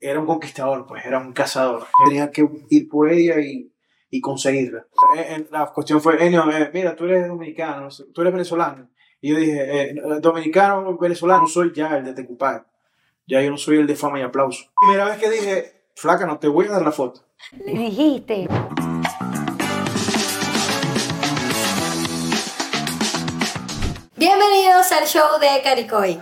Era un conquistador, pues, era un cazador. Tenía que ir por ella y, y conseguirla. Eh, eh, La cuestión fue, Enio, eh, mira, tú eres dominicano, tú eres venezolano. Y yo dije, eh, dominicano, venezolano, soy ya el de Tecupay. Ya yo no soy el de fama y aplauso. Primera vez que dije, flaca, no te voy a dar la foto. Le dijiste. Bienvenidos al show de Caricoy.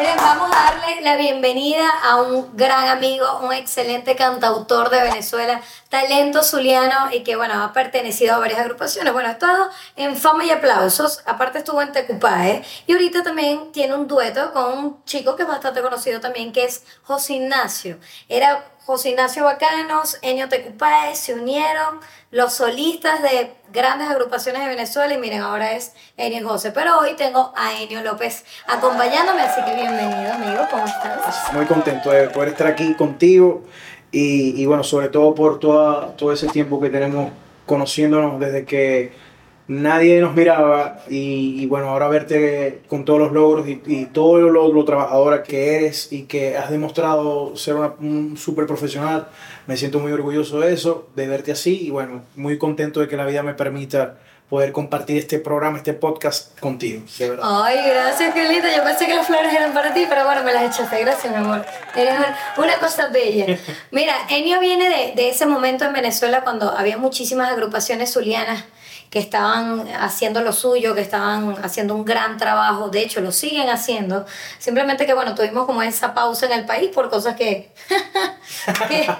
Miren, vamos a darle la bienvenida a un gran amigo, un excelente cantautor de Venezuela, talento zuliano y que, bueno, ha pertenecido a varias agrupaciones. Bueno, ha estado en Fama y Aplausos, aparte estuvo en Tecupae y ahorita también tiene un dueto con un chico que es bastante conocido también, que es José Ignacio. Era José Ignacio Bacanos, Enio Tecupae, se unieron los solistas de grandes agrupaciones de Venezuela y miren, ahora es Enio José. Pero hoy tengo a Enio López acompañándome, así que bienvenido, amigo, ¿cómo estás? Muy contento de poder estar aquí contigo y, bueno, sobre todo por toda, todo ese tiempo que tenemos conociéndonos desde que nadie nos miraba y, y bueno, ahora verte con todos los logros y, todo lo, lo trabajadora que eres y que has demostrado ser un súper profesional, me siento muy orgulloso de eso, de verte así y bueno, muy contento de que la vida me permita poder compartir este programa, este podcast contigo, de verdad. Ay, gracias, qué linda. Yo pensé que las flores eran para ti, pero bueno, me las echaste. Gracias, mi amor. Eres un- una cosa bella. Mira, Enio viene de, de ese momento en Venezuela cuando había muchísimas agrupaciones zulianas que estaban haciendo lo suyo, que estaban haciendo un gran trabajo. De hecho, lo siguen haciendo. Simplemente que, bueno, tuvimos como esa pausa en el país por cosas que, que,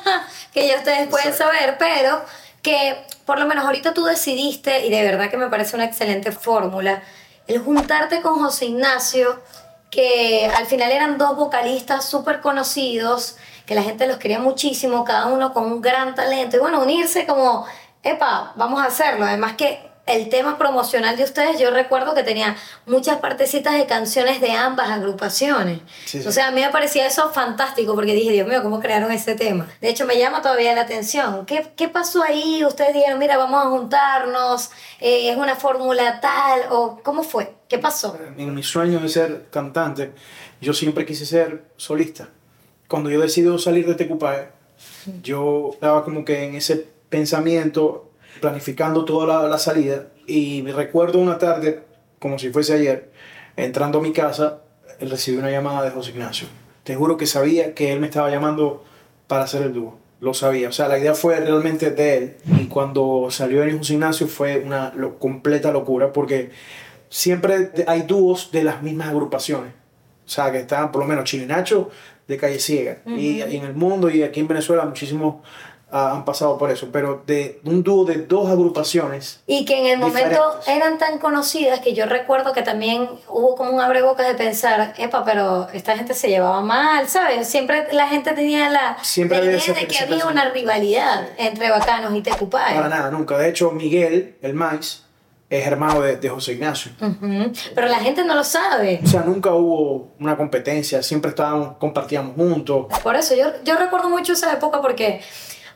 que ya ustedes pueden saber, pero que por lo menos ahorita tú decidiste, y de verdad que me parece una excelente fórmula, el juntarte con José Ignacio, que al final eran dos vocalistas súper conocidos, que la gente los quería muchísimo, cada uno con un gran talento, y bueno, unirse como, epa, vamos a hacerlo. Además que el tema promocional de ustedes, yo recuerdo que tenía muchas partecitas de canciones de ambas agrupaciones. Sí, sí. O sea, a mí me parecía eso fantástico porque dije, Dios mío, ¿cómo crearon ese tema? De hecho, me llama todavía la atención. ¿Qué, qué pasó ahí? Ustedes dijeron, mira, vamos a juntarnos, eh, es una fórmula tal, o ¿cómo fue? ¿Qué pasó? En mi sueño de ser cantante, yo siempre quise ser solista. Cuando yo decido salir de Tecupae, yo estaba como que en ese pensamiento, planificando toda la, la salida, y me recuerdo una tarde, como si fuese ayer, entrando a mi casa, recibí una llamada de José Ignacio. Te juro que sabía que él me estaba llamando para hacer el dúo. Lo sabía. O sea, la idea fue realmente de él. Y cuando salió en José Ignacio fue una lo- completa locura porque siempre hay dúos de las mismas agrupaciones. O sea, que están por lo menos Chilinacho de Calle Ciega. y, y en el mundo y aquí en Venezuela muchísimos ah, han pasado por eso. Pero de un dúo de dos agrupaciones. Y que en el momento Diferentes. eran tan conocidas que yo recuerdo que también hubo como un abrebocas de pensar, epa, pero esta gente se llevaba mal, ¿sabes? Siempre la gente tenía la, Siempre la idea esa- de que esa había persona. una rivalidad entre Bacanos y Tecupay. Para nada, nunca. De hecho, Miguel, el maíz, es hermano de, de José Ignacio. Ujú. Pero la gente no lo sabe. O sea, nunca hubo una competencia, siempre estábamos, compartíamos juntos. Por eso yo, yo recuerdo mucho esa época porque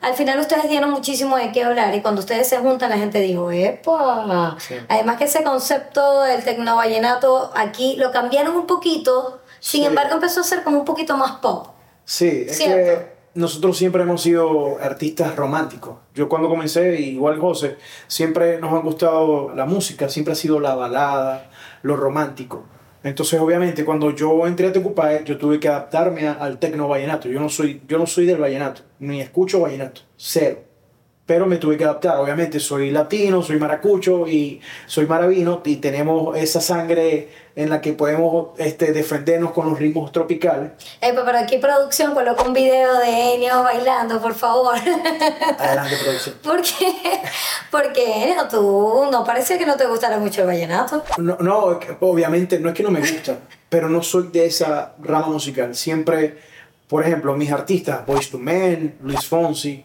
al final ustedes dieron muchísimo de qué hablar y cuando ustedes se juntan la gente dijo, ¡epa! Sí. Además que ese concepto del tecnovallenato aquí lo cambiaron un poquito, sin Sí. embargo empezó a ser como un poquito más pop. Sí, es Cierto. que nosotros siempre hemos sido artistas románticos. Yo cuando comencé, igual José, siempre nos ha gustado la música, siempre ha sido la balada, lo romántico. Entonces, obviamente, cuando yo entré a Tecupae, yo tuve que adaptarme a- al tecno vallenato. Yo no soy, yo no soy del vallenato, ni escucho vallenato, cero. Pero me tuve que adaptar, obviamente soy latino, soy maracucho y soy maravino y tenemos esa sangre en la que podemos este, defendernos con los ritmos tropicales. Epa, pero aquí producción coloca un video de Enio bailando, por favor. Adelante, producción. ¿Por qué? Porque Enio, tú no parece que no te gustara mucho el vallenato. No, no, obviamente no es que no me gusta, pero no soy de esa rama musical. Siempre, por ejemplo, mis artistas, Boyz II Men, Luis Fonsi,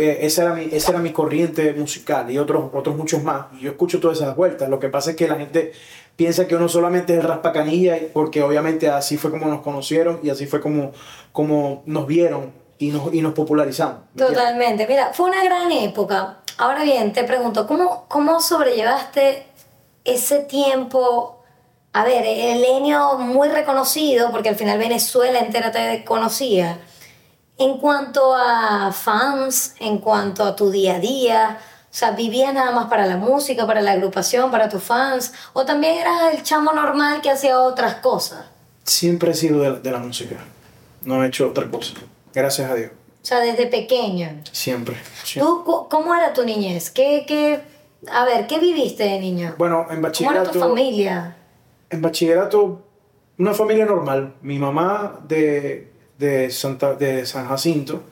esa era mi, esa era mi corriente musical y otros, otros muchos más. Yo escucho todas esas vueltas. Lo que pasa es que la gente piensa que uno solamente es el raspacanilla, porque obviamente así fue como nos conocieron y así fue como, como nos vieron y nos, y nos popularizamos. Totalmente. Mira, fue una gran época. Ahora bien, te pregunto, ¿cómo, cómo sobrellevaste ese tiempo a ver, el Enio muy reconocido, porque al final Venezuela entera te conocía. En cuanto a fans, en cuanto a tu día a día, o sea, ¿vivías nada más para la música, para la agrupación, para tus fans? ¿O también eras el chamo normal que hacía otras cosas? Siempre he sido de, de la música. No he hecho otra cosa. Gracias a Dios. O sea, desde pequeño. Siempre. siempre. ¿Tú, ¿Cómo era tu niñez? ¿Qué, qué, a ver, ¿qué viviste de niño? Bueno, en ¿Cómo era bachillerato. tu familia? En bachillerato, una familia normal. Mi mamá de, de, Santa, de San Jacinto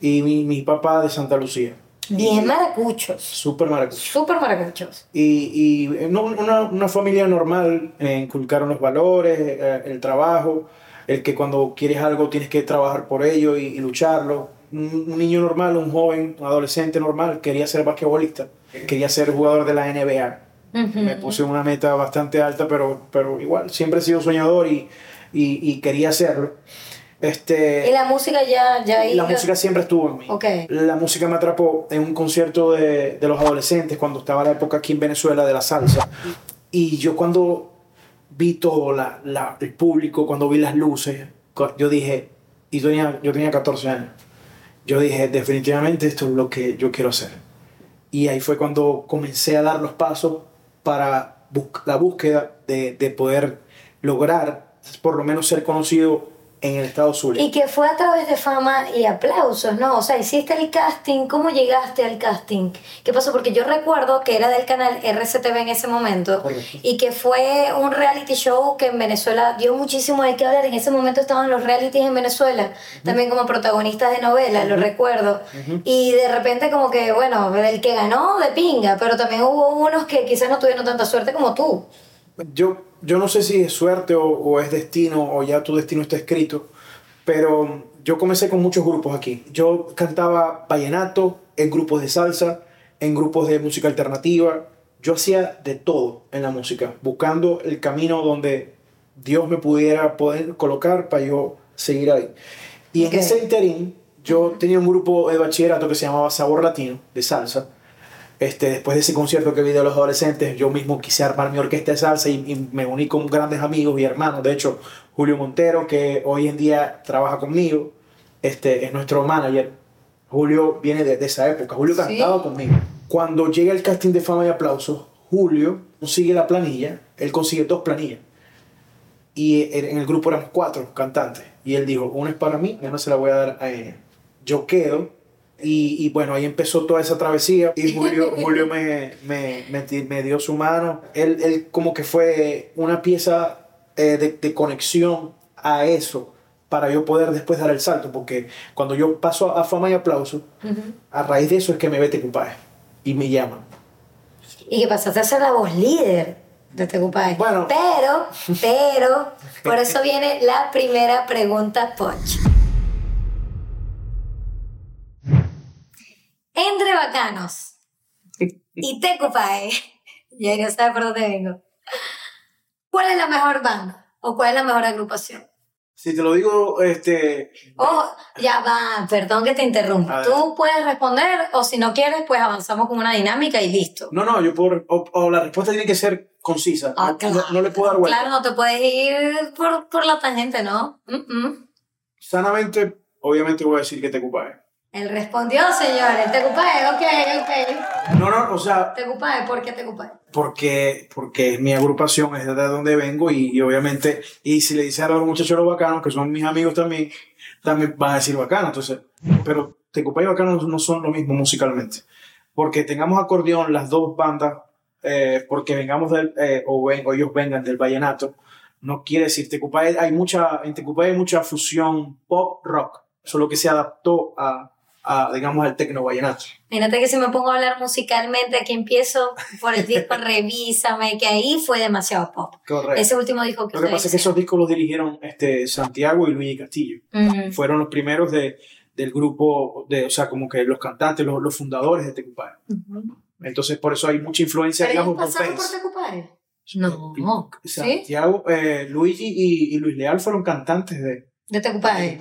y mi, mi papá de Santa Lucía. Bien maracuchos. Súper maracucho. Súper maracuchos. Y, y no, una, una familia normal, eh, inculcaron los valores, eh, el trabajo, el que cuando quieres algo tienes que trabajar por ello y, y lucharlo. Un, un niño normal, un joven, un adolescente normal, quería ser basquetbolista, quería ser jugador de la NBA. Me puse una meta bastante alta, pero, pero igual, siempre he sido soñador y, y, y quería hacerlo. Este, Y la música ya, ya la iba- música siempre estuvo en mí. Ok. La música me atrapó en un concierto de, de los adolescentes cuando estaba la época aquí en Venezuela de la salsa. Y yo cuando vi todo la, la- el público, cuando vi las luces, yo dije, y yo tenía, yo tenía 14 años, yo dije, definitivamente esto es lo que yo quiero hacer. Y ahí fue cuando comencé a dar los pasos para la búsqueda de, de poder lograr por lo menos ser conocido en el estado Zulia. Y que fue a través de fama y aplausos, ¿no? O sea, hiciste el casting, ¿cómo llegaste al casting? ¿Qué pasó? Porque yo recuerdo que era del canal RCTV en ese momento Correcto. y que fue un reality show que en Venezuela dio muchísimo de qué hablar. En ese momento estaban los realities en Venezuela, también como protagonistas de novelas, lo recuerdo. Y de repente como que, bueno, el que ganó de pinga, pero también hubo unos que quizás no tuvieron tanta suerte como tú. Yo, yo no sé si es suerte o, o es destino o ya tu destino está escrito, pero yo comencé con muchos grupos aquí. Yo cantaba vallenato en grupos de salsa, en grupos de música alternativa. Yo hacía de todo en la música, buscando el camino donde Dios me pudiera poder colocar para yo seguir ahí. Y en ese interín, yo tenía un grupo de bachillerato que se llamaba Sabor Latino, de salsa. Este, después de ese concierto que vi de los adolescentes, yo mismo quise armar mi orquesta de salsa y, y me uní con grandes amigos y hermanos. De hecho, Julio Montero, que hoy en día trabaja conmigo, este, es nuestro manager. Julio viene de, de esa época. Julio Sí. cantaba conmigo. Cuando llega el casting de fama y aplausos, Julio consigue la planilla, él consigue dos planillas. Y en el grupo éramos cuatro cantantes. Y él dijo, una es para mí, una se la voy a dar a ella. Yo quedo. Y, y bueno, ahí empezó toda esa travesía. Y Julio, Julio me, me, me, me dio su mano. Él, él como que fue una pieza eh, de, de conexión a eso para yo poder después dar el salto. Porque cuando yo paso a fama y aplauso, a raíz de eso es que me vete compadre. Y me llaman. Y que pasaste a ser la voz líder de Tecupay. Bueno. Pero, pero, por eso viene la primera pregunta, Poch. Entre Bacanos y Tecupay, ya no sabe por dónde vengo. ¿Cuál es la mejor banda? ¿O cuál es la mejor agrupación? Si te lo digo, este, Oh, ya va, perdón que te interrumpa. Tú puedes responder o si no quieres, pues avanzamos con una dinámica y listo. No, no, yo puedo. O, o la respuesta tiene que ser concisa. Ah, no, claro. no- no le puedo dar vuelta. Claro, no te puedes ir por, por la tangente, ¿no? Mm, mm. Sanamente, obviamente voy a decir que te ocupaje. Él respondió, señores. Te ocupé, ok, ok. No, no, o sea, Te ocupé, ¿por qué te ocupé? porque, porque mi agrupación es de donde vengo y, y obviamente, y si le dicen a los muchachos los bacanos, que son mis amigos también, también van a decir bacano. Entonces, pero Tecupay y Bacano no son lo mismo musicalmente. Porque tengamos acordeón, las dos bandas, eh, porque vengamos del, eh, o, ven- o ellos vengan del vallenato, no quiere decir Tecupay, hay mucha, en Tecupay hay mucha fusión pop rock, solo que se adaptó a, a digamos, al tecno vallenato. Mírate que si me pongo a hablar musicalmente, aquí empiezo por el disco Revísame, que ahí fue demasiado pop. Correcto. Ese último disco que Lo que pasa es que esos discos los dirigieron este, Santiago y Luigi Castillo. hicieron. Fueron los primeros de, del grupo, de, o sea, como que los cantantes, los, los fundadores de Tecupay. Ujú. Entonces, por eso hay mucha influencia, ¿Pero digamos, pasaron por. Tecupay? No. ¿Sí? Santiago, eh, Luigi y, y Luis Leal fueron cantantes de, De de Tecupay.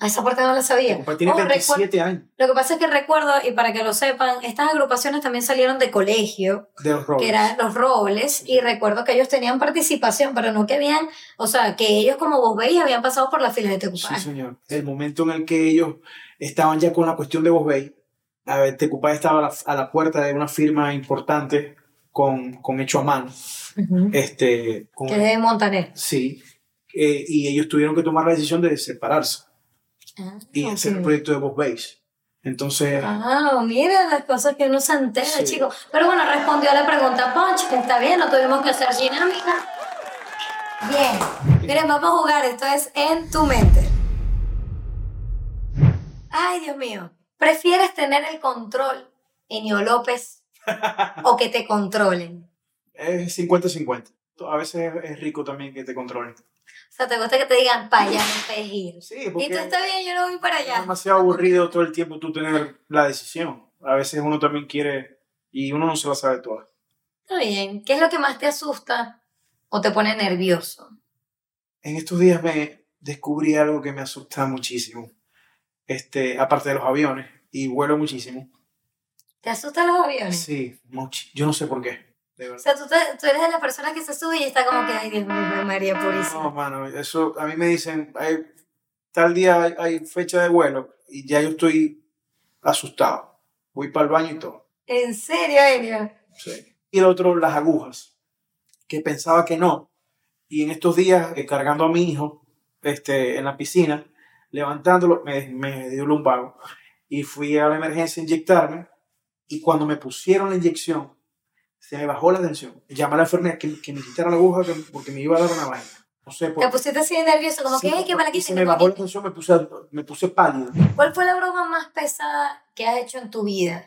A esa parte no la sabía. Tiene Oh, 27 años Lo que pasa es que recuerdo, y para que lo sepan, estas agrupaciones también salieron de colegio, de los Robles. que eran los Robles, y recuerdo que ellos tenían participación, pero no que habían, o sea, que ellos como vos veis habían pasado por las filas de Sí, Tecupay. señor. El momento en el que ellos estaban ya con la cuestión de Bosbey, a ver, Tecupay estaba a la, a la puerta de una firma importante con, con hecho a mano. Este, con- Que es de Montaner. sí. Eh, y ellos tuvieron que tomar la decisión de separarse Ah, y ok. hacer el proyecto de Bosbase. Entonces, Ah, mira las cosas que uno se entera, Sí. chicos. Pero bueno, respondió a la pregunta Punch, que está bien, no tuvimos que hacer dinámica. Bien. Miren, vamos a jugar, esto es en tu mente. Ay, Dios mío. ¿Prefieres tener el control, Enio López, o que te controlen? es 50-50. A veces es rico también que te controlen. O sea, ¿te gusta que te digan, para allá no puedes ir? Sí, Y porque tú está bien, yo no voy para es allá. demasiado aburrido todo el tiempo tú tener la decisión. A veces uno también quiere y uno no se la sabe toda. Está bien. ¿Qué es lo que más te asusta o te pone nervioso? En estos días me descubrí algo que me asusta muchísimo. Este, aparte de los aviones, y vuelo muchísimo. ¿Te asustan los aviones? Sí, mucho. Yo no sé por qué. De O sea, tú, te- tú eres de las personas que se sube y está como que, ay, Dios mío, María No, Purísima. mano, eso a mí me dicen, hay, tal día hay, hay fecha de vuelo y ya yo estoy asustado. Voy para el baño y todo. ¿En serio, Enio? Sí. Y el otro, las agujas, que pensaba que no. Y en estos días, eh, cargando a mi hijo este, en la piscina, levantándolo, me, me dio lumbago. Y fui a la emergencia a inyectarme. Y cuando me pusieron la inyección, se me bajó la tensión. Llamé a la enfermera que, que me quitara la aguja que- porque me iba a dar una vaina. No sé por Te pusiste así nervioso, como Sí, que, que me la y se me que bajó la tensión, me puse, me puse pálido. ¿Cuál fue la broma más pesada que has hecho en tu vida?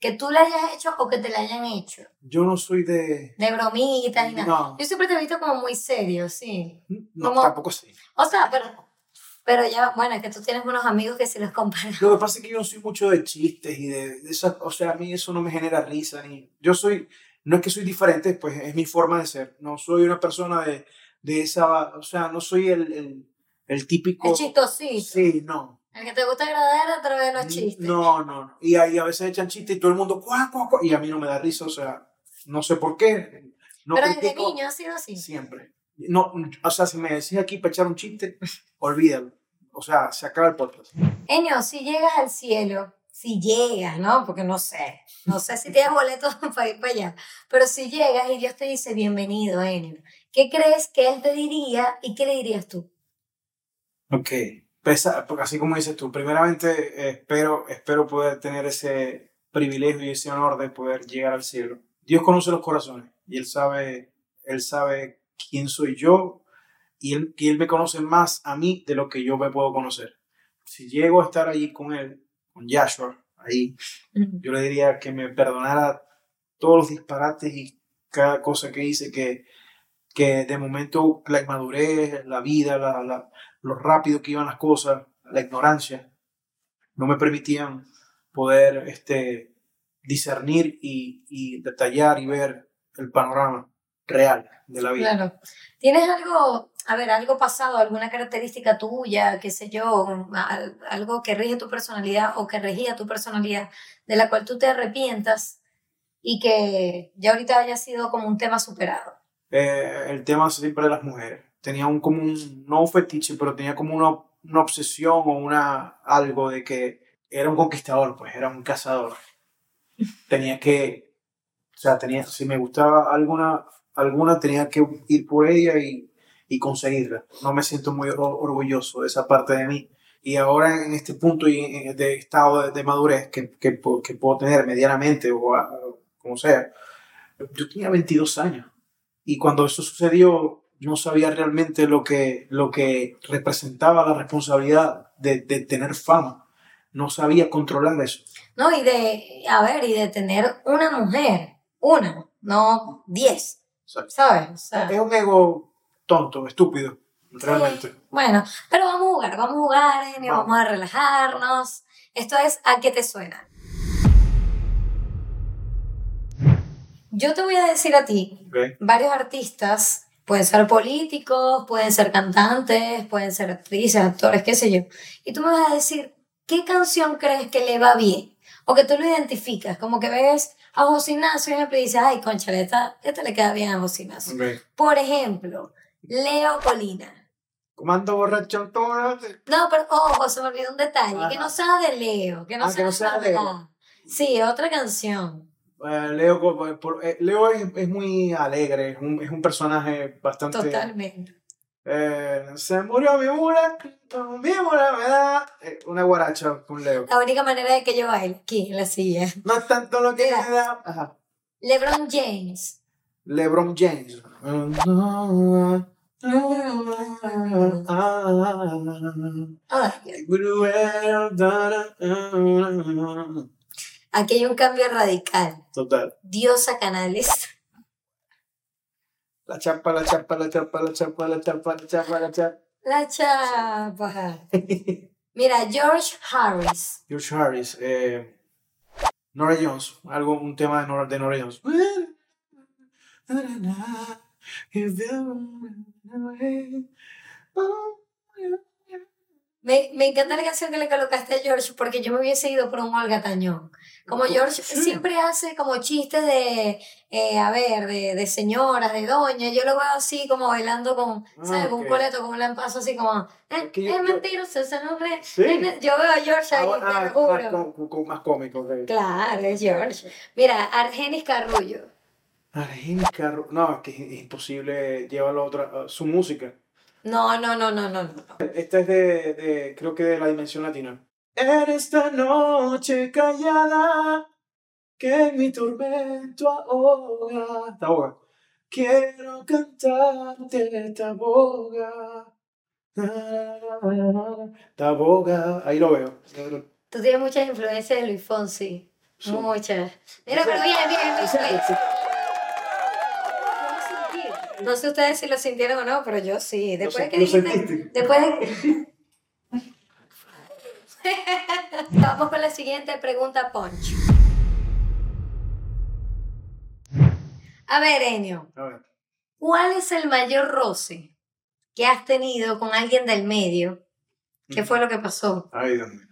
Que tú la hayas hecho o que te la hayan hecho. Yo no soy de... De bromitas y nada. No, Yo siempre te he visto como muy serio, sí. no Como- tampoco así. O sea, pero, pero ya, bueno, es que tú tienes unos amigos que si los comparan. Lo que pasa es que yo no soy mucho de chistes y de, de esas, o sea, a mí eso no me genera risa ni, yo soy, no es que soy diferente, pues es mi forma de ser, no soy una persona de, de esa, o sea, no soy el, el, el típico, El chistosito. sí, no, El que te gusta agradar a través de los chistes. no, no, no. y ahí a veces echan chistes y todo el mundo, cuá, cuá, cuá, y a mí no me da risa, o sea, no sé por qué, no pero desde niño ha sido así. siempre, no, o sea, si me decís aquí para echar un chiste, olvídalo, o sea, se acaba el podcast. Enio, si llegas al cielo, si llegas, ¿no? Porque no sé, no sé si tienes boletos para ir para allá, pero si llegas y Dios te dice bienvenido, Enio, ¿qué crees que Él te diría y qué le dirías tú? Ok, Pesa, porque así como dices tú, primeramente espero, espero poder tener ese privilegio y ese honor de poder llegar al cielo. Dios conoce los corazones y Él sabe, Él sabe quién soy yo y él, y él me conoce más a mí de lo que yo me puedo conocer. Si llego a estar allí con Él, con Yahshua, ahí, yo le diría que me perdonara todos los disparates y cada cosa que hice, que, que de momento la inmadurez, la vida, la, la- lo rápido que iban las cosas, la ignorancia, no me permitían poder este, discernir y, y detallar y ver el panorama real de la vida. Claro. ¿Tienes algo, a ver, algo pasado, alguna característica tuya, qué sé yo, al- algo que rige tu personalidad o que regía tu personalidad, de la cual tú te arrepientas y que ya ahorita haya sido como un tema superado? Eh, el tema siempre de las mujeres. Tenía un como un, no un fetiche, pero tenía como una, una obsesión o una algo de que era un conquistador, pues era un cazador. Tenía que, o sea, tenía, si me gustaba alguna, alguna tenía que ir por ella y, y conseguirla. No me siento muy or- orgulloso de esa parte de mí. Y ahora en este punto y en- de estado de, madurez que, que, que puedo tener medianamente o a- como sea, yo tenía 22 años. Y cuando eso sucedió, no sabía realmente lo que, lo que representaba la responsabilidad de, de tener fama. No sabía controlar eso. No, y de, a ver, y de tener una mujer, una, no diez, ¿sabes? O sea, es un ego tonto, estúpido, realmente. Sí, Bueno, pero vamos a jugar, vamos a jugar, Enio, Vamos. vamos a relajarnos. Esto es ¿A qué te suena? Yo te voy a decir a ti ¿ok? varios artistas Pueden ser políticos, pueden ser cantantes, pueden ser actrices, actores, qué sé yo. Y tú me vas a decir, ¿qué canción crees que le va bien? O que tú lo identificas, como que ves a José Ignacio y dices, ay, concha, esta, esta le queda bien a José Ignacio. Por ejemplo, Leo Colina. Comando borracho No, pero ojo, se me olvidó un detalle, que no sea de Leo, que no, ah, sea, de Leo. Sí, otra canción. Eh, Leo, eh, Leo es, es, muy alegre, es un, es un personaje bastante... Totalmente. Eh, se murió mi mula, mi mula me da una guaracha con Leo. La única manera de que yo baile aquí en la silla. No es tanto lo que me da. Ajá. LeBron James. LeBron James. Aquí hay un cambio radical. Total. Diosa Canales. La chapa, la chapa, la chapa, la chapa, la chapa, la chapa, la chapa. La chapa. Mira, George Harris. George Harris. Eh, Nora Jones. Algo, un tema de Nora, de Nora Jones. Me, me, encanta la canción que le colocaste a George porque yo me hubiese ido por un Olga Tañón. Como George siempre hace como chistes de, eh, a ver, de, de señoras, de doña. Yo lo veo así como bailando con, ah, ¿sabes? Con un coleto, con un lampazo así como, eh, es mentiroso ese nombre. Yo veo a George ahí, ah, ah, con, más cómico. Claro, es George. Mira, Argenis Carrullo. Carrullo. No, que es imposible llevarlo a otra, su música. No, no, no, no, no. Esta es de, de, creo que de la dimensión latina. En esta noche callada, que mi tormento ahoga. Te ahoga. Quiero cantarte, te aboga. Te aboga. Ahí lo veo. Tú tienes muchas influencias de Luis Fonsi. Muchas. Mira, pero bien, bien, bien. No sé ustedes si lo sintieron o no, pero yo sí. Después de que dijiste. Después de Vamos con la siguiente pregunta, Punch. A ver, Enio. A ver. ¿Cuál es el mayor roce que has tenido con alguien del medio? ¿Qué mm. fue lo que pasó? Ay, Dios mío.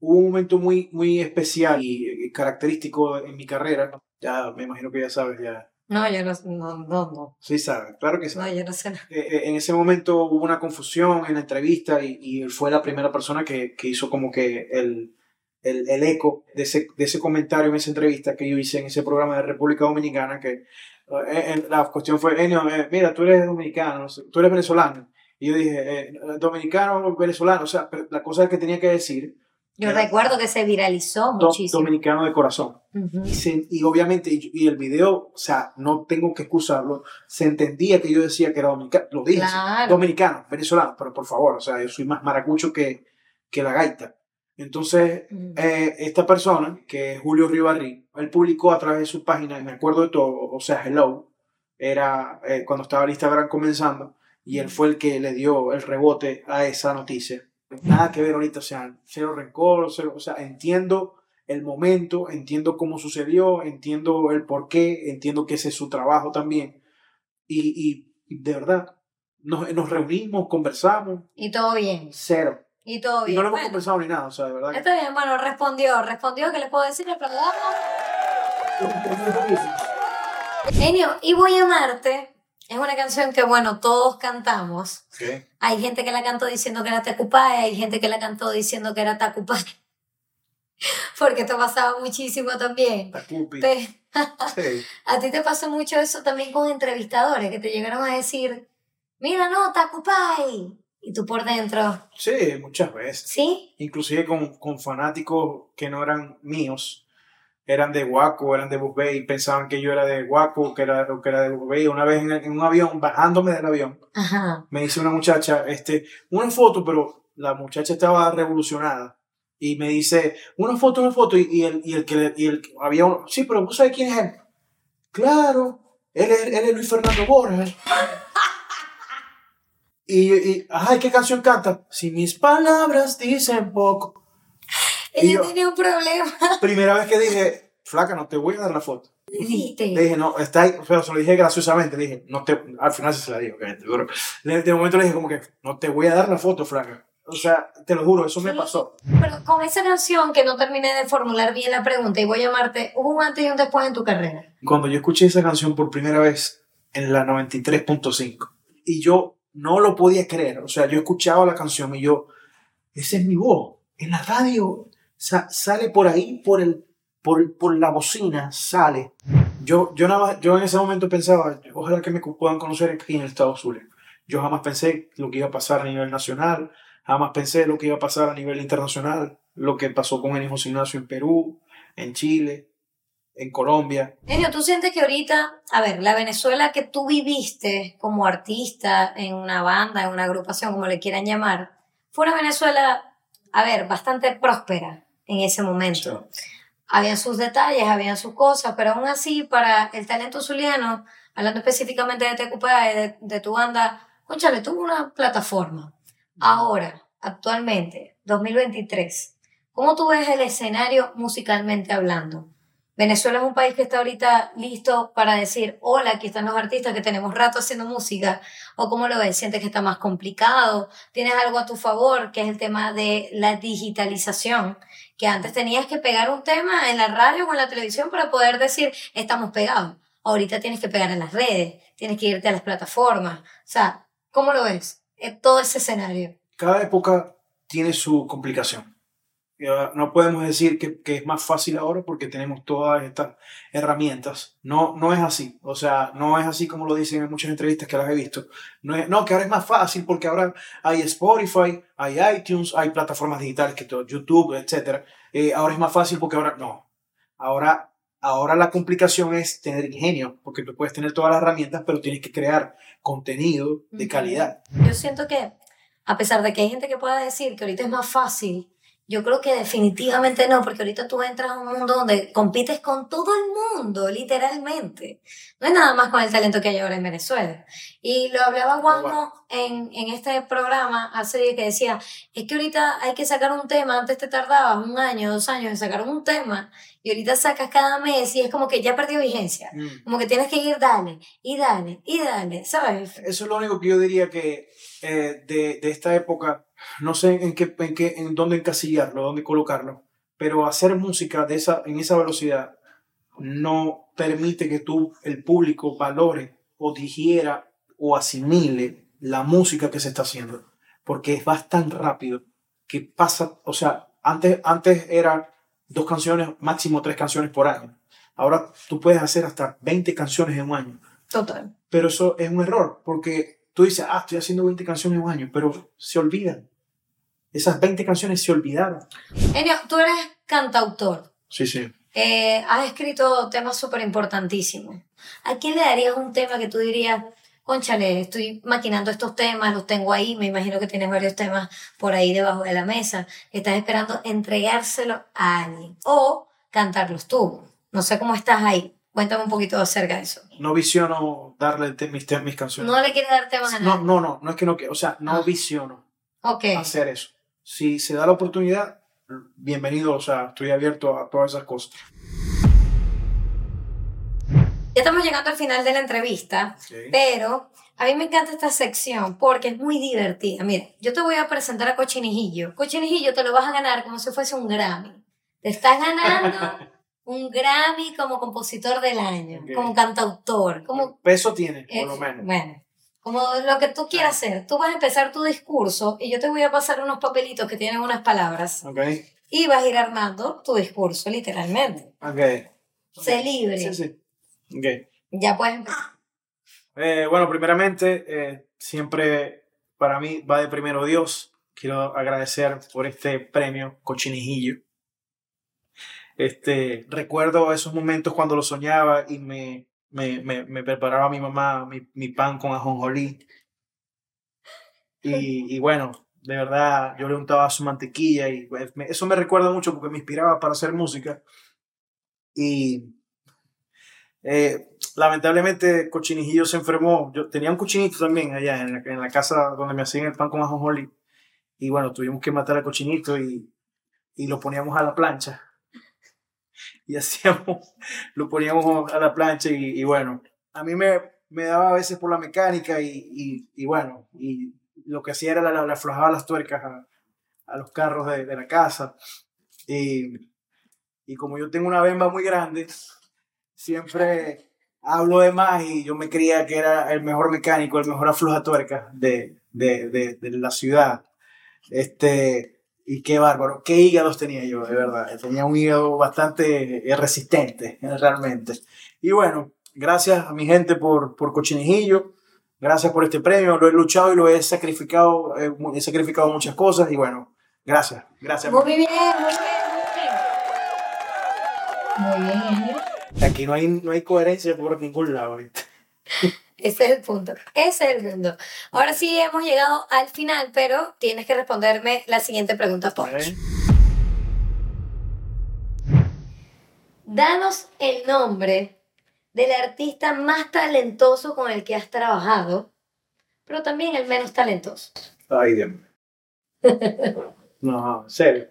Hubo un momento muy, muy especial y característico en mi carrera. Ya me imagino que ya sabes, ya no, yo no, no, no. Sí sabe, claro que sí. No, yo no sé. Eh, eh, en ese momento hubo una confusión en la entrevista y, y él fue la primera persona que, que hizo como que el, el, el, eco de ese, de ese comentario en esa entrevista que yo hice en ese programa de República Dominicana, que eh, la cuestión fue, Enio, mira, tú eres dominicano, tú eres venezolano. Y yo dije, dominicano, venezolano, o sea, la cosa que tenía que decir yo recuerdo que se viralizó muchísimo. Dominicano de corazón. y, obviamente, y, el video, o sea, no tengo que excusarlo, se entendía que yo decía que era dominicano, lo dije, dominicano, venezolano, pero por favor, o sea, yo soy más maracucho que, que la gaita. Entonces, eh, esta persona, que es Julio Ribarri, él publicó a través de su página, y me acuerdo de todo, o sea, Hello, era eh, cuando estaba el Instagram comenzando, y él fue el que le dio el rebote a esa noticia nada que ver ahorita, o sea, cero rencor, cero, o sea, entiendo el momento, entiendo cómo sucedió, entiendo el por qué, entiendo que ese es su trabajo también. Y, y de verdad, nos, nos, reunimos, conversamos. Y todo bien. Cero. Y todo bien. Y no lo hemos conversado ni nada, o sea, de verdad. Está bien, bueno, respondió, respondió, ¿qué le puedo decir? El programa. Enio, y voy a amarte es una canción que, bueno, todos cantamos. Hay gente que la cantó diciendo que era Tacupay, hay gente que la cantó diciendo que era Tacupay. Porque esto pasaba muchísimo también. A ti te pasó mucho eso también con entrevistadores que te llegaron a decir, mira, no, Tacupay. Y tú por dentro. Sí, muchas veces. ¿Sí? Inclusive con, con fanáticos que no eran míos eran de Guaco, eran de Bubé y pensaban que yo era de Guaco, que era, que era de Bubé. Una vez en, un avión, bajándome del avión, me dice una muchacha, este, una foto, pero la muchacha estaba revolucionada. Y me dice, una foto, una foto. Y, el, y el que y el, había uno, sí, pero ¿vos sabés quién es él? Claro, él es, él es Luis Fernando Borges. y, y, ay, ¿qué canción canta? Si mis palabras dicen poco ella tenía un problema. Primera vez que dije, flaca, no te voy a dar la foto. Dijiste. Le dije, no, está ahí, pero se lo dije graciosamente, le dije, no te, al final se la digo, obviamente, pero de, de momento le dije como que, no te voy a dar la foto, Franca. O sea, te lo juro, eso me pasó. Pero con esa canción que no terminé de formular bien la pregunta y voy a llamarte, ¿hubo un antes y un después en tu carrera? Cuando yo escuché esa canción por primera vez en la 93.5 y yo no lo podía creer, o sea, yo escuchaba la canción y yo, esa es mi voz, en la radio, sa- sale por ahí, por, el, por, por la bocina, sale. Yo, yo, en ese momento pensaba, ojalá que me puedan conocer aquí en el Estado. Yo jamás pensé lo que iba a pasar a nivel nacional, jamás pensé lo que iba a pasar a nivel internacional, lo que pasó con el José Ignacio en Perú, en Chile, en Colombia. Enio, ¿tú sientes que ahorita, a ver, la Venezuela que tú viviste como artista en una banda, en una agrupación, como le quieran llamar, fue una Venezuela, a ver, bastante próspera en ese momento? Habían sus detalles, habían sus cosas, pero aún así, para el talento zuliano, hablando específicamente de Tecupá y de, de tu banda, conchale, tuvo una plataforma. Ahora, actualmente, 2023, ¿cómo tú ves el escenario musicalmente hablando? Venezuela es un país que está ahorita listo para decir, hola, aquí están los artistas que tenemos rato haciendo música, o cómo lo ves, sientes que está más complicado, tienes algo a tu favor, que es el tema de la digitalización, que antes tenías que pegar un tema en la radio o en la televisión para poder decir, estamos pegados. Ahorita tienes que pegar en las redes, tienes que irte a las plataformas. O sea, ¿cómo lo ves? Eh, Todo ese escenario. Cada época tiene su complicación. No podemos decir que, que es más fácil ahora porque tenemos todas estas herramientas. No, no es así. O sea, no es así como lo dicen en muchas entrevistas que las he visto. No, es- no, que ahora es más fácil porque ahora hay Spotify, hay iTunes, hay plataformas digitales que todo, YouTube, etc. ahora es más fácil porque ahora no. Ahora, ahora la complicación es tener ingenio porque tú puedes tener todas las herramientas, pero tienes que crear contenido de calidad. Yo siento que, a pesar de que hay gente que pueda decir que ahorita es más fácil, yo creo que definitivamente no, porque ahorita tú entras a un mundo donde compites con todo el mundo, literalmente. No es nada más con el talento que hay ahora en Venezuela. Y lo hablaba Juanjo en, en este programa hace días que decía, es que ahorita hay que sacar un tema, antes te tardabas un año, dos años en sacar un tema, y ahorita sacas cada mes y es como que ya perdió vigencia. Mm. Como que tienes que ir, dale, y dale, y dale, ¿sabes? Eso es lo único que yo diría que eh, de, de esta época, no sé en qué, en qué, en dónde encasillarlo, dónde colocarlo, pero hacer música de esa, en esa velocidad no permite que tú, el público, valore o digiera o asimile la música que se está haciendo, porque es bastante rápido que pasa, o sea, antes, antes eran dos canciones, máximo tres canciones por año. Ahora tú puedes hacer hasta 20 canciones en un año. Total. Pero eso es un error, porque tú dices, ah, estoy haciendo 20 canciones en un año, pero se olvidan. Esas 20 canciones se olvidaron. Enio, tú eres cantautor. Sí, sí. Eh, has escrito temas súper importantísimos. ¿A quién le darías un tema que tú dirías, conchale, estoy maquinando estos temas, los tengo ahí, me imagino que tienes varios temas por ahí debajo de la mesa, estás esperando entregárselo a alguien o cantarlos tú? No sé cómo estás ahí. Cuéntame un poquito acerca de eso. No visiono darle te- mis, te- mis canciones. No le quieres dar temas a No, nadie. no, no, no es que no o sea, no Ah. visiono hacer eso. Si se da la oportunidad, bienvenido, o sea, estoy abierto a todas esas cosas. Ya estamos llegando al final de la entrevista. Pero a mí me encanta esta sección porque es muy divertida. Mira, yo te voy a presentar a Cochinijillo. Cochinijillo te lo vas a ganar como si fuese un Grammy. Te estás ganando un Grammy como compositor del año, Ok. como cantautor, como... Peso tiene, por lo menos. Bueno, como lo que tú quieras hacer. Tú vas a empezar tu discurso y yo te voy a pasar unos papelitos que tienen unas palabras Ok, y vas a ir armando tu discurso, literalmente. ok. Sé libre. Sí, sí. Ok. Ya puedes empezar. Eh, bueno, primeramente, eh, siempre para mí va de primero Dios. Quiero agradecer por este premio Cochinijillo. Este, recuerdo esos momentos cuando lo soñaba y me, me, me, me preparaba mi mamá mi, mi pan con ajonjolí. Y, y bueno, de verdad, yo le untaba su mantequilla y pues, me- eso me recuerda mucho porque me inspiraba para hacer música. Y eh, lamentablemente Cochinijillo se enfermó. Yo tenía un cochinito también allá en la, en la casa donde me hacían el pan con ajonjolí. Y bueno, tuvimos que matar al cochinito y, y lo poníamos a la plancha. y hacíamos, lo poníamos a la plancha y, y bueno, a mí me, me, daba a veces por la mecánica y, y, y bueno, y lo que hacía era le aflojaba las tuercas a, los carros de, de la casa y, y como yo tengo una bemba muy grande, siempre hablo de más y yo me creía que era el mejor mecánico, el mejor aflojatuerca de, de, de, de la ciudad. Este, y qué bárbaro, qué hígados tenía yo, de verdad. Tenía un hígado bastante resistente, realmente. Y bueno, gracias a mi gente por, por Cochinijillo. Gracias por este premio. Lo he luchado y lo he sacrificado. Eh, he sacrificado muchas cosas. Y bueno, gracias. Gracias. Muy bien, muy bien, muy bien. Muy bien. Aquí no hay, no hay coherencia por ningún lado. Ese es el punto. Ese es el punto. Ahora sí hemos llegado al final, pero tienes que responderme la siguiente pregunta. ¿Eh? Danos el nombre del artista más talentoso con el que has trabajado, pero también el menos talentoso. Ay, Dios mío. No, serio.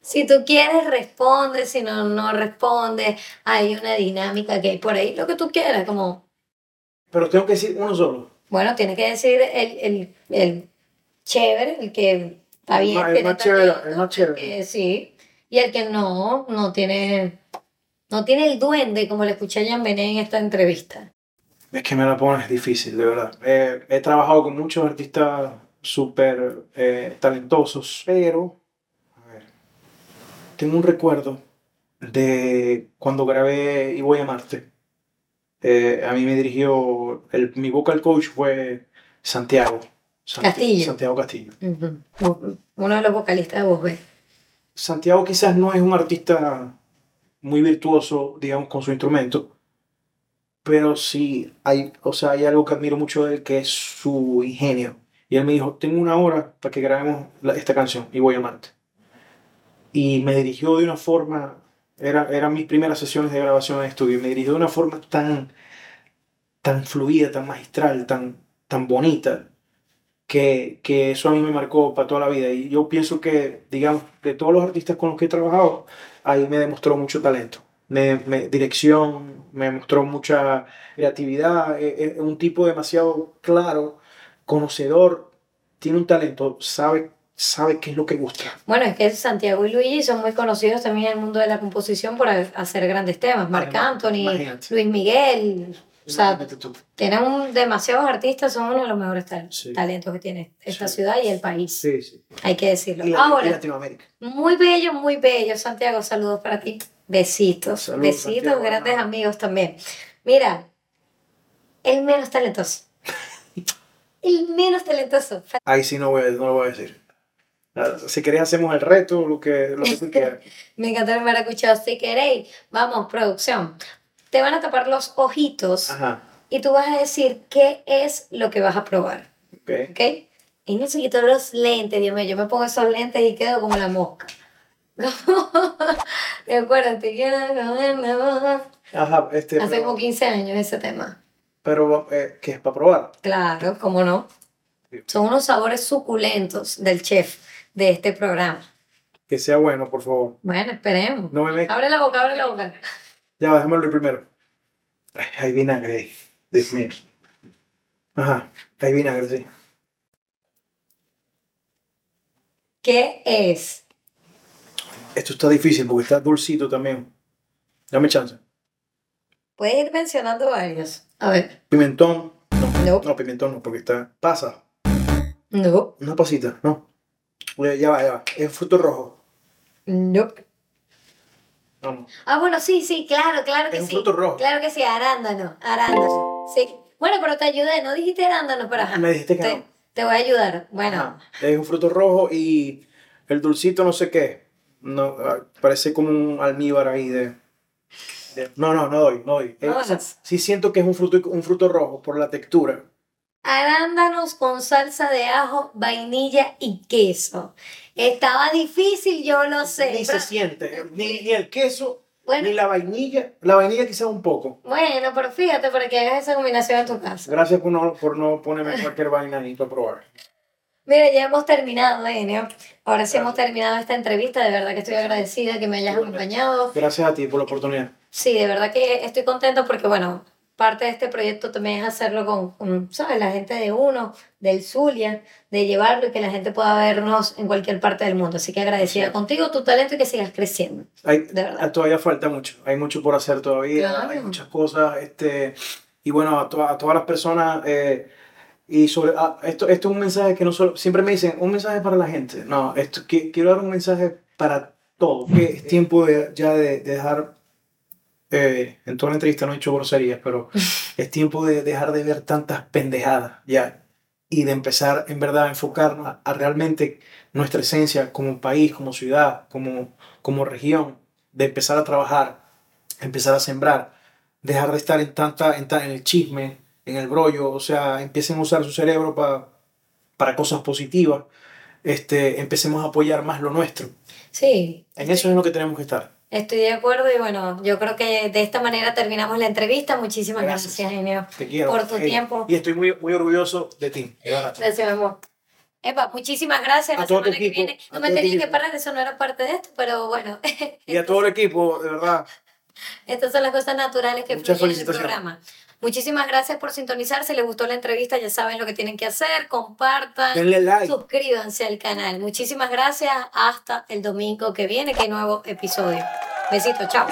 Si tú quieres, responde. Si no, no responde. Hay una dinámica que hay por ahí. Lo que tú quieras, como... Pero tengo que decir uno solo. Bueno, tienes que decir el, el, el chévere, el que está bien. El más- el tiene más chévere, talento, el más chévere. que sí. Y el que no, no tiene, no tiene el duende, como le escuché a Jan Benet en esta entrevista. Es que me la pones difícil, de verdad. Eh, he trabajado con muchos artistas súper eh, talentosos, pero a ver, tengo un recuerdo de cuando grabé Y voy a amarte. Eh, a mí me dirigió, el, mi vocal coach fue Santiago. Santi- Castillo. Santiago Castillo. Ujú. Uno de los vocalistas de Voz B. Santiago quizás no es un artista muy virtuoso, digamos, con su instrumento, pero sí hay, o sea, hay algo que admiro mucho de él, que es su ingenio. Y él me dijo, tengo una hora para que grabemos la- esta canción y voy a amarte. Y me dirigió de una forma, era, eran mis primeras sesiones de grabación en estudio, y me dirigió de una forma tan, tan fluida, tan magistral, tan, tan bonita, que, que eso a mí me marcó para toda la vida. Y yo pienso que, digamos, de todos los artistas con los que he trabajado, ahí me demostró mucho talento, me, me- dirección, me mostró mucha creatividad. Es, es un tipo demasiado claro, conocedor, tiene un talento, sabe, sabe qué es lo que gusta. Bueno, es que Santiago y Luigi son muy conocidos también en el mundo de la composición por ha- hacer grandes temas. Marc Anthony, imagínate. Luis Miguel. O sea, tienen un- demasiados artistas, son uno de los mejores tal- Sí. talentos que tiene esta Sí. ciudad y el país. Sí, sí. Hay que decirlo. Y, la- y Ahora, Latinoamérica. muy bello, muy bello, Santiago. Saludos para ti. Besitos. Besitos, Santiago. grandes amigos también. Mira, el menos talentoso. El menos talentoso. Ahí sí no, voy a- no lo voy a decir. Si querés hacemos el reto, lo que, lo que tú quieras. Me encantó el maracucho. Si queréis, vamos, producción. Te van a tapar los ojitos Ajá. y tú vas a decir qué es lo que vas a probar. Ok. ¿Ok? Y no se quitó los lentes, Dios mío. Yo me pongo esos lentes y quedo como la mosca. ¿Te acuerdas? Te quiero. Ajá, este. Hace pero- como 15 años ese tema. Pero, eh, ¿qué es para probar? Claro, cómo no. Son unos sabores suculentos del chef de este programa. Que sea bueno, por favor. Bueno, esperemos. No me metas. Abre la boca, abre la boca. Ya, déjamelo primero. Ay, Hay vinagre ahí. Dios mío. Ajá, hay vinagre, sí. ¿Qué es? Esto está difícil porque está dulcito también. Dame chance. Puedes ir mencionando varios. A ver. Pimentón. No, No. no, pimentón no, porque está. Pasa. No. Una pasita, no. Ya va, ya va. Es fruto rojo. No. Vamos. Ah, bueno, sí, sí, claro, claro que Es un sí. fruto rojo. Claro que sí, arándano, arándano. Sí. Bueno, pero te ayudé, no dijiste arándano, pero ajá. Me dijiste que te, no. te voy a ayudar. Bueno, Ajá. Es un fruto rojo y el dulcito no sé qué. No, ah, parece como un almíbar ahí de... de- No, no, no doy, no doy. Eh, No das. sí siento que es un fruto, un fruto rojo por la textura. Arándanos con salsa de ajo, vainilla y queso. Estaba difícil, yo lo sé. Ni se siente, ni, ni el queso, Bueno. ni la vainilla. La vainilla quizás un poco. Bueno, pero fíjate para que hagas esa combinación en tu casa. Gracias por no, por no ponerme cualquier vaina ahí para probar. Mira, ya hemos terminado, Enio. Ahora sí hemos terminado esta entrevista. De verdad que estoy agradecida que me hayas acompañado. Gracias a ti por la oportunidad. Sí, de verdad que estoy contenta porque, bueno, parte de este proyecto también es hacerlo con, ¿sabes? La gente de uno, del Zulia, de llevarlo y que la gente pueda vernos en cualquier parte del mundo. Así que agradecida contigo, tu talento y que sigas creciendo. Hay, de verdad. Todavía falta mucho, hay mucho por hacer todavía, hay muchas cosas. Este, y bueno, a, a todas las personas... Eh, y sobre ah, esto, esto es un mensaje que no solo, siempre me dicen, un mensaje para la gente. No, esto, que, quiero dar un mensaje para todo. Que es tiempo de, ya de, de dejar eh, en toda la entrevista no he hecho groserías, pero es tiempo de dejar de ver tantas pendejadas ya y de empezar en verdad a enfocarnos a, realmente nuestra esencia como país, como ciudad, como, como región, de empezar a trabajar, empezar a sembrar, dejar de estar en, tanta, en, en el chisme, en el brollo, o sea, empiecen a usar su cerebro para para cosas positivas, este, empecemos a apoyar más lo nuestro. Sí. En eso es lo que tenemos que estar. Estoy de acuerdo y bueno, yo creo que de esta manera terminamos la entrevista. Muchísimas gracias, Genio, Te quiero. por tu tiempo. Y estoy muy, muy orgulloso de ti. Gracias, mi amor. Epa, muchísimas gracias. A todo el equipo. no me tenía que parar, eso no era parte de esto, pero bueno. Y a todo el equipo, de verdad. Estas son las cosas naturales que fluyen en el programa. Muchísimas gracias por sintonizar. Si les gustó la entrevista, ya saben lo que tienen que hacer. Compartan. Denle like. Suscríbanse al canal. Muchísimas gracias. Hasta el domingo que viene, que hay nuevo episodio. Besitos. Chao.